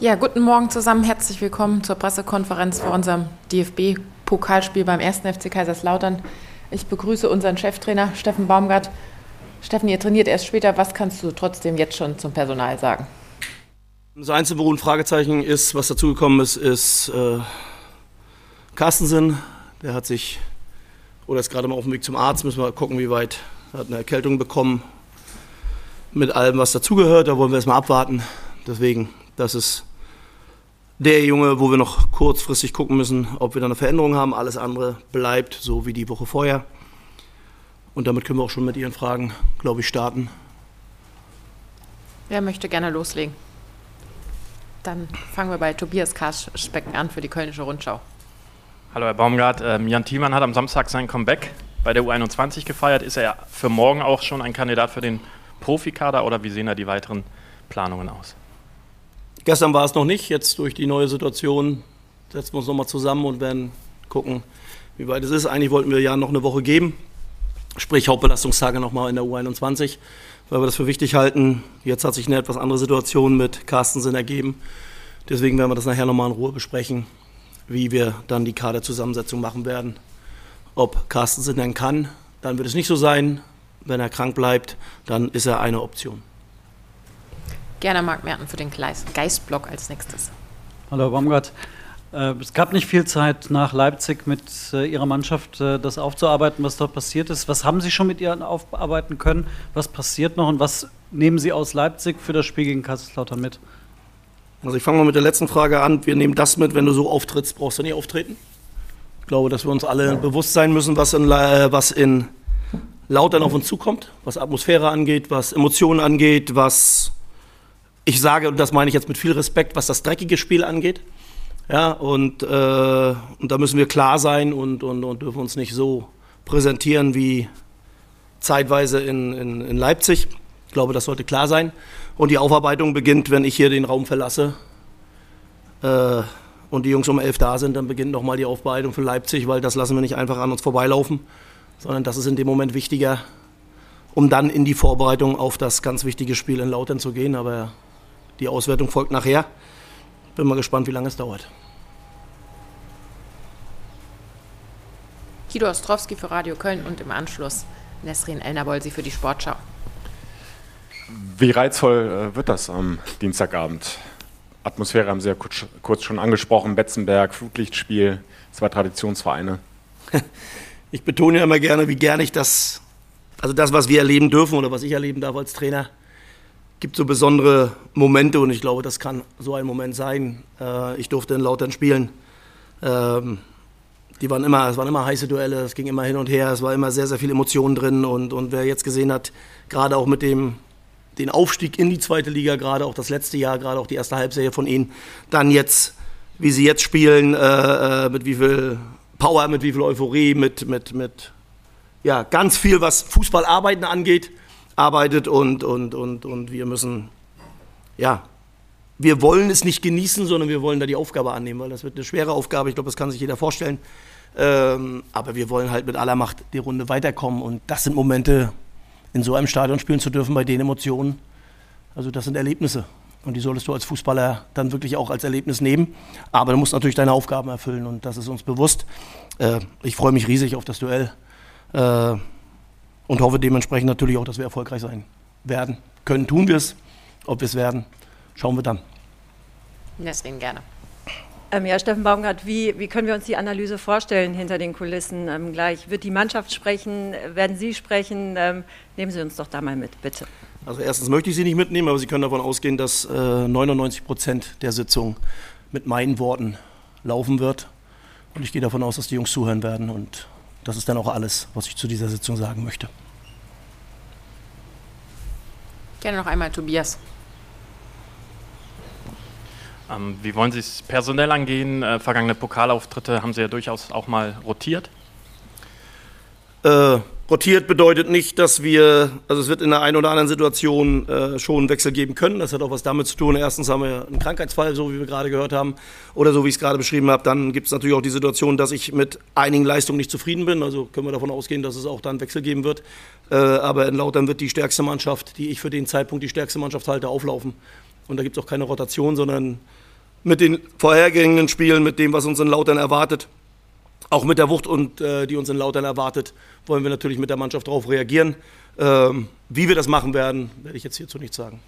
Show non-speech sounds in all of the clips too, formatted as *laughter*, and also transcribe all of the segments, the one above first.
Ja, guten Morgen zusammen. Herzlich willkommen zur Pressekonferenz vor unserem DFB-Pokalspiel beim 1. FC Kaiserslautern. Ich begrüße unseren Cheftrainer Steffen Baumgart. Steffen, ihr trainiert erst später. Was kannst du trotzdem jetzt schon zum Personal sagen? Das einzige, wo ein Fragezeichen ist, was dazugekommen ist, ist äh, Carstensen. Der hat sich, oder ist gerade mal auf dem Weg zum Arzt, müssen wir gucken, wie weit. Er hat eine Erkältung bekommen. Mit allem, was dazugehört, da wollen wir erstmal abwarten. Deswegen, das ist der Junge, wo wir noch kurzfristig gucken müssen, ob wir da eine Veränderung haben. Alles andere bleibt so wie die Woche vorher. Und damit können wir auch schon mit Ihren Fragen, glaube ich, starten. Wer möchte gerne loslegen? Dann fangen wir bei Tobias Karschbecken an für die Kölnische Rundschau. Hallo Herr Baumgart, ähm, Jan Thielmann hat am Samstag sein Comeback bei der U21 gefeiert. Ist er für morgen auch schon ein Kandidat für den Profikader oder wie sehen da die weiteren Planungen aus? Gestern war es noch nicht, jetzt durch die neue Situation setzen wir uns nochmal zusammen und werden gucken, wie weit es ist. Eigentlich wollten wir ja noch eine Woche geben, sprich Hauptbelastungstage nochmal in der U21, weil wir das für wichtig halten. Jetzt hat sich eine etwas andere Situation mit Carstensen ergeben. Deswegen werden wir das nachher nochmal in Ruhe besprechen, wie wir dann die Kaderzusammensetzung machen werden. Ob Carstensen dann kann, dann wird es nicht so sein. Wenn er krank bleibt, dann ist er eine Option. Gerne Marc Merten für den Geistblock als nächstes. Hallo Herr Baumgart. Äh, es gab nicht viel Zeit nach Leipzig mit äh, Ihrer Mannschaft äh, das aufzuarbeiten, was dort passiert ist. Was haben Sie schon mit ihr aufarbeiten können? Was passiert noch und was nehmen Sie aus Leipzig für das Spiel gegen Kaiserslautern mit? Also ich fange mal mit der letzten Frage an. Wir nehmen das mit, wenn du so auftrittst, brauchst du nicht auftreten. Ich glaube, dass wir uns alle bewusst sein müssen, was in, was in Lautern auf uns zukommt, was Atmosphäre angeht, was Emotionen angeht, was ich sage, und das meine ich jetzt mit viel Respekt, was das dreckige Spiel angeht. Ja, und, äh, und da müssen wir klar sein und, und, und dürfen uns nicht so präsentieren wie zeitweise in, in, in Leipzig. Ich glaube, das sollte klar sein. Und die Aufarbeitung beginnt, wenn ich hier den Raum verlasse äh, und die Jungs um elf da sind, dann beginnt nochmal die Aufarbeitung für Leipzig, weil das lassen wir nicht einfach an uns vorbeilaufen, sondern das ist in dem Moment wichtiger, um dann in die Vorbereitung auf das ganz wichtige Spiel in Lautern zu gehen. Aber die Auswertung folgt nachher. Bin mal gespannt, wie lange es dauert. Guido Ostrowski für Radio Köln und im Anschluss Nesrin Elnabolsi für die Sportschau. Wie reizvoll äh, wird das am Dienstagabend? Atmosphäre haben Sie ja kurz, kurz schon angesprochen, Betzenberg, Flutlichtspiel, zwei Traditionsvereine. *laughs* Ich betone ja immer gerne, wie gerne ich das, also das, was wir erleben dürfen oder was ich erleben darf als Trainer, gibt so besondere Momente und ich glaube, das kann so ein Moment sein. Äh, ich durfte in Lautern spielen. Ähm, die waren immer, es waren immer heiße Duelle, es ging immer hin und her, es war immer sehr, sehr viel Emotionen drin und, und wer jetzt gesehen hat, gerade auch mit dem den Aufstieg in die zweite Liga, gerade auch das letzte Jahr, gerade auch die erste Halbserie von ihnen, dann jetzt, wie sie jetzt spielen, äh, äh mit wie viel Power, mit wie viel Euphorie, mit, mit, mit ja, ganz viel, was Fußballarbeiten angeht arbeitet und, und, und, und wir müssen, ja, wir wollen es nicht genießen, sondern wir wollen da die Aufgabe annehmen, weil das wird eine schwere Aufgabe, ich glaube, das kann sich jeder vorstellen. Ähm, aber wir wollen halt mit aller Macht die Runde weiterkommen und das sind Momente, in so einem Stadion spielen zu dürfen, bei den Emotionen. Also das sind Erlebnisse. Und die solltest du als Fußballer dann wirklich auch als Erlebnis nehmen. Aber du musst natürlich deine Aufgaben erfüllen und das ist uns bewusst. Äh, ich freue mich riesig auf das Duell. Äh, und hoffe dementsprechend natürlich auch, dass wir erfolgreich sein werden. Können tun wir es. Ob wir es werden, schauen wir dann. Nesrin, gerne. Ähm, ja, Steffen Baumgart, wie, wie können wir uns die Analyse vorstellen hinter den Kulissen ähm, gleich? Wird die Mannschaft sprechen? Werden Sie sprechen? Ähm, nehmen Sie uns doch da mal mit, bitte. Also erstens möchte ich Sie nicht mitnehmen, aber Sie können davon ausgehen, dass äh, 99 Prozent der Sitzung mit meinen Worten laufen wird. Und ich gehe davon aus, dass die Jungs zuhören werden und das ist dann auch alles, was ich zu dieser Sitzung sagen möchte. Gerne noch einmal Tobias. Ähm, wie wollen Sie es personell angehen? Äh, vergangene Pokalauftritte haben Sie ja durchaus auch mal rotiert. Äh, Rotiert bedeutet nicht, dass wir, also es wird in der einen oder anderen Situation äh, schon Wechsel geben können. Das hat auch was damit zu tun. Erstens haben wir einen Krankheitsfall, so wie wir gerade gehört haben, oder so wie ich es gerade beschrieben habe. Dann gibt es natürlich auch die Situation, dass ich mit einigen Leistungen nicht zufrieden bin. Also können wir davon ausgehen, dass es auch dann Wechsel geben wird. Äh, aber in Lautern wird die stärkste Mannschaft, die ich für den Zeitpunkt die stärkste Mannschaft halte, auflaufen. Und da gibt es auch keine Rotation, sondern mit den vorhergehenden Spielen, mit dem, was uns in Lautern erwartet, auch mit der Wucht, und, äh, die uns in Lautern erwartet, wollen wir natürlich mit der Mannschaft darauf reagieren. Ähm, wie wir das machen werden, werde ich jetzt hierzu nicht sagen.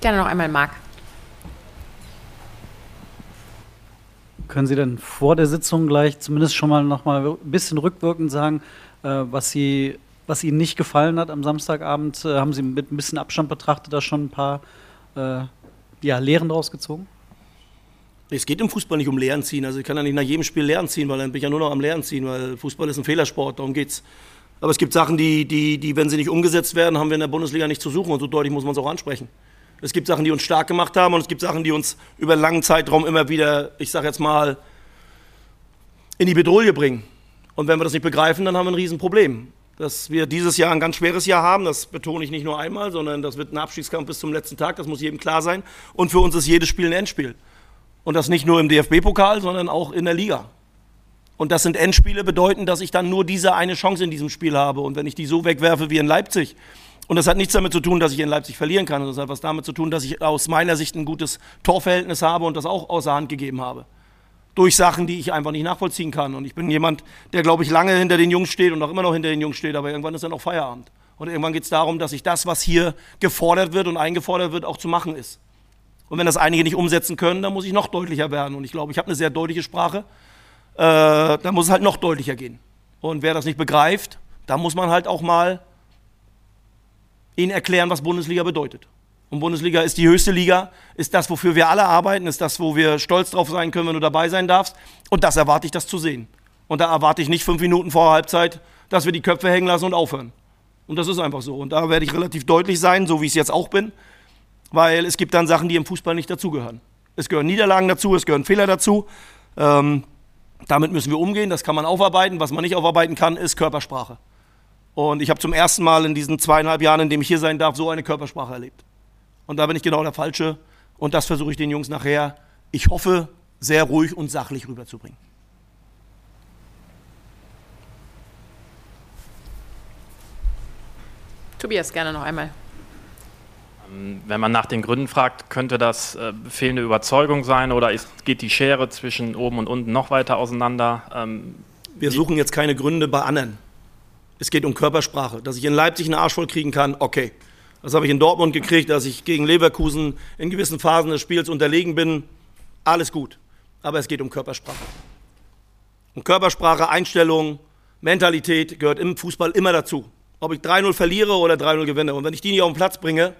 Gerne noch einmal Marc. Können Sie denn vor der Sitzung gleich zumindest schon mal noch mal ein bisschen rückwirkend sagen, äh, was, Sie, was Ihnen nicht gefallen hat am Samstagabend? Äh, haben Sie mit ein bisschen Abstand betrachtet da schon ein paar äh, ja, Lehren draus gezogen? Es geht im Fußball nicht um Lehren ziehen. Also ich kann ja nicht nach jedem Spiel Lehren ziehen, weil dann bin ich ja nur noch am Lehren ziehen, weil Fußball ist ein Fehlersport, darum geht's. Aber es gibt Sachen, die, die, die, wenn sie nicht umgesetzt werden, haben wir in der Bundesliga nicht zu suchen und so deutlich muss man es auch ansprechen. Es gibt Sachen, die uns stark gemacht haben und es gibt Sachen, die uns über einen langen Zeitraum immer wieder, ich sage jetzt mal, in die Bedrohung bringen. Und wenn wir das nicht begreifen, dann haben wir ein Riesenproblem. Dass wir dieses Jahr ein ganz schweres Jahr haben, das betone ich nicht nur einmal, sondern das wird ein Abstiegskampf bis zum letzten Tag, das muss jedem klar sein. Und für uns ist jedes Spiel ein Endspiel. Und das nicht nur im DFB-Pokal, sondern auch in der Liga. Und das sind Endspiele, bedeuten, dass ich dann nur diese eine Chance in diesem Spiel habe. Und wenn ich die so wegwerfe wie in Leipzig, und das hat nichts damit zu tun, dass ich in Leipzig verlieren kann, das hat was damit zu tun, dass ich aus meiner Sicht ein gutes Torverhältnis habe und das auch außer Hand gegeben habe. Durch Sachen, die ich einfach nicht nachvollziehen kann. Und ich bin jemand, der, glaube ich, lange hinter den Jungs steht und auch immer noch hinter den Jungs steht, aber irgendwann ist dann auch Feierabend. Und irgendwann geht es darum, dass ich das, was hier gefordert wird und eingefordert wird, auch zu machen ist. Und wenn das einige nicht umsetzen können, dann muss ich noch deutlicher werden. Und ich glaube, ich habe eine sehr deutliche Sprache. Äh, dann muss es halt noch deutlicher gehen. Und wer das nicht begreift, da muss man halt auch mal ihnen erklären, was Bundesliga bedeutet. Und Bundesliga ist die höchste Liga, ist das, wofür wir alle arbeiten, ist das, wo wir stolz drauf sein können, wenn du dabei sein darfst. Und das erwarte ich, das zu sehen. Und da erwarte ich nicht fünf Minuten vor Halbzeit, dass wir die Köpfe hängen lassen und aufhören. Und das ist einfach so. Und da werde ich relativ deutlich sein, so wie ich es jetzt auch bin, weil es gibt dann Sachen, die im Fußball nicht dazugehören. Es gehören Niederlagen dazu, es gehören Fehler dazu. Ähm, damit müssen wir umgehen, das kann man aufarbeiten. Was man nicht aufarbeiten kann, ist Körpersprache. Und ich habe zum ersten Mal in diesen zweieinhalb Jahren, in dem ich hier sein darf, so eine Körpersprache erlebt. Und da bin ich genau der Falsche. Und das versuche ich den Jungs nachher, ich hoffe, sehr ruhig und sachlich rüberzubringen. Tobias, gerne noch einmal. Ähm, wenn man nach den Gründen fragt, könnte das äh, fehlende Überzeugung sein oder ist, geht die Schere zwischen oben und unten noch weiter auseinander? Ähm, Wir suchen jetzt keine Gründe bei anderen. Es geht um Körpersprache. Dass ich in Leipzig einen Arsch voll kriegen kann, okay. Das habe ich in Dortmund gekriegt, dass ich gegen Leverkusen in gewissen Phasen des Spiels unterlegen bin. Alles gut. Aber es geht um Körpersprache. Und Körpersprache, Einstellung, Mentalität gehört im Fußball immer dazu. Ob ich 3-0 verliere oder 3-0 gewinne. Und wenn ich die nicht auf den Platz bringe,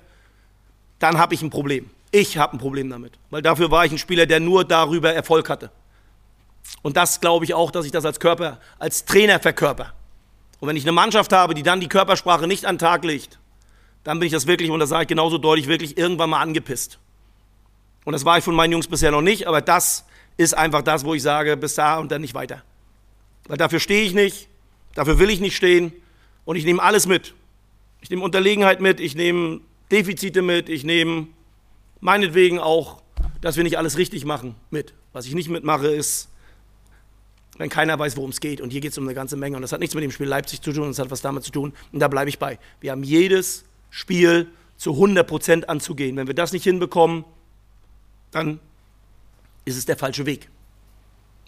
dann habe ich ein Problem. Ich habe ein Problem damit. Weil dafür war ich ein Spieler, der nur darüber Erfolg hatte. Und das glaube ich auch, dass ich das als Körper, als Trainer verkörper. Und wenn ich eine Mannschaft habe, die dann die Körpersprache nicht an den Tag legt, dann bin ich das wirklich, und das sage ich genauso deutlich, wirklich irgendwann mal angepisst. Und das war ich von meinen Jungs bisher noch nicht, aber das ist einfach das, wo ich sage, bis da und dann nicht weiter. Weil dafür stehe ich nicht, dafür will ich nicht stehen und ich nehme alles mit. Ich nehme Unterlegenheit mit, ich nehme Defizite mit, ich nehme meinetwegen auch, dass wir nicht alles richtig machen mit. Was ich nicht mitmache, ist wenn keiner weiß, worum es geht. Und hier geht es um eine ganze Menge. Und das hat nichts mit dem Spiel Leipzig zu tun, das hat was damit zu tun. Und da bleibe ich bei. Wir haben jedes Spiel zu 100 Prozent anzugehen. Wenn wir das nicht hinbekommen, dann ist es der falsche Weg.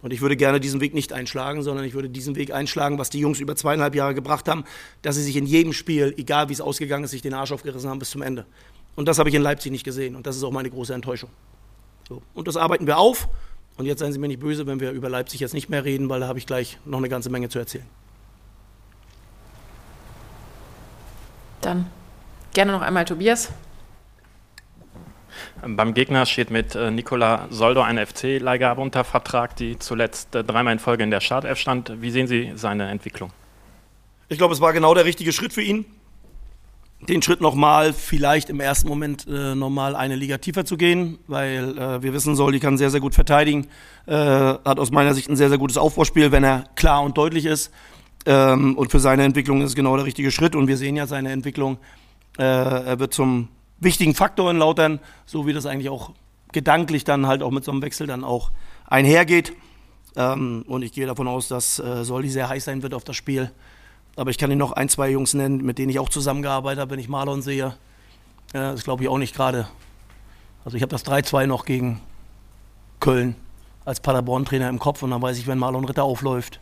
Und ich würde gerne diesen Weg nicht einschlagen, sondern ich würde diesen Weg einschlagen, was die Jungs über zweieinhalb Jahre gebracht haben, dass sie sich in jedem Spiel, egal wie es ausgegangen ist, sich den Arsch aufgerissen haben bis zum Ende. Und das habe ich in Leipzig nicht gesehen. Und das ist auch meine große Enttäuschung. So. Und das arbeiten wir auf. Und jetzt seien Sie mir nicht böse, wenn wir über Leipzig jetzt nicht mehr reden, weil da habe ich gleich noch eine ganze Menge zu erzählen. Dann gerne noch einmal Tobias. Beim Gegner steht mit äh, Nicola Soldo eine FC-Leihgabe unter Vertrag, die zuletzt äh, dreimal in Folge in der Startelf stand. Wie sehen Sie seine Entwicklung? Ich glaube, es war genau der richtige Schritt für ihn den Schritt nochmal, vielleicht im ersten Moment äh, nochmal eine Liga tiefer zu gehen, weil äh, wir wissen, Soldi kann sehr, sehr gut verteidigen, äh, hat aus meiner Sicht ein sehr, sehr gutes Aufbauspiel, wenn er klar und deutlich ist. Ähm, und für seine Entwicklung ist es genau der richtige Schritt und wir sehen ja seine Entwicklung. Äh, er wird zum wichtigen Faktor in Lautern, so wie das eigentlich auch gedanklich dann halt auch mit so einem Wechsel dann auch einhergeht. Ähm, und ich gehe davon aus, dass äh, Soldi sehr heiß sein wird auf das Spiel. Aber ich kann Ihnen noch ein, zwei Jungs nennen, mit denen ich auch zusammengearbeitet habe, wenn ich Marlon sehe. Ja, das glaube ich auch nicht gerade. Also ich habe das 3-2 noch gegen Köln als Paderborn-Trainer im Kopf und dann weiß ich, wenn Marlon Ritter aufläuft,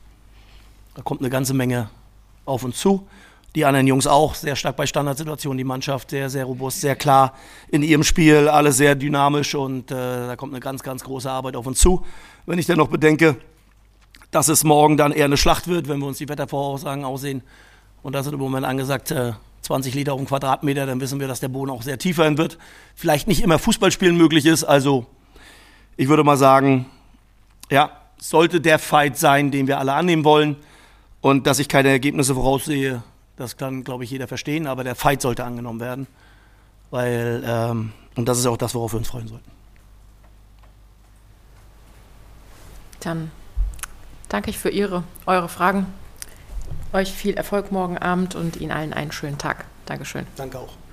da kommt eine ganze Menge auf uns zu. Die anderen Jungs auch, sehr stark bei Standardsituationen, die Mannschaft sehr, sehr robust, sehr klar in ihrem Spiel, alles sehr dynamisch und äh, da kommt eine ganz, ganz große Arbeit auf uns zu. Wenn ich dann noch bedenke, dass es morgen dann eher eine Schlacht wird, wenn wir uns die Wettervoraussagen aussehen und da sind im Moment angesagt äh, 20 Liter den Quadratmeter, dann wissen wir, dass der Boden auch sehr tief sein wird. Vielleicht nicht immer Fußballspielen möglich ist, also ich würde mal sagen, ja, sollte der Fight sein, den wir alle annehmen wollen und dass ich keine Ergebnisse voraussehe, das kann, glaube ich, jeder verstehen, aber der Fight sollte angenommen werden. Weil, ähm, und das ist auch das, worauf wir uns freuen sollten. Dann danke ich für Ihre, eure Fragen. Euch viel Erfolg morgen Abend und Ihnen allen einen schönen Tag. Dankeschön. Danke auch.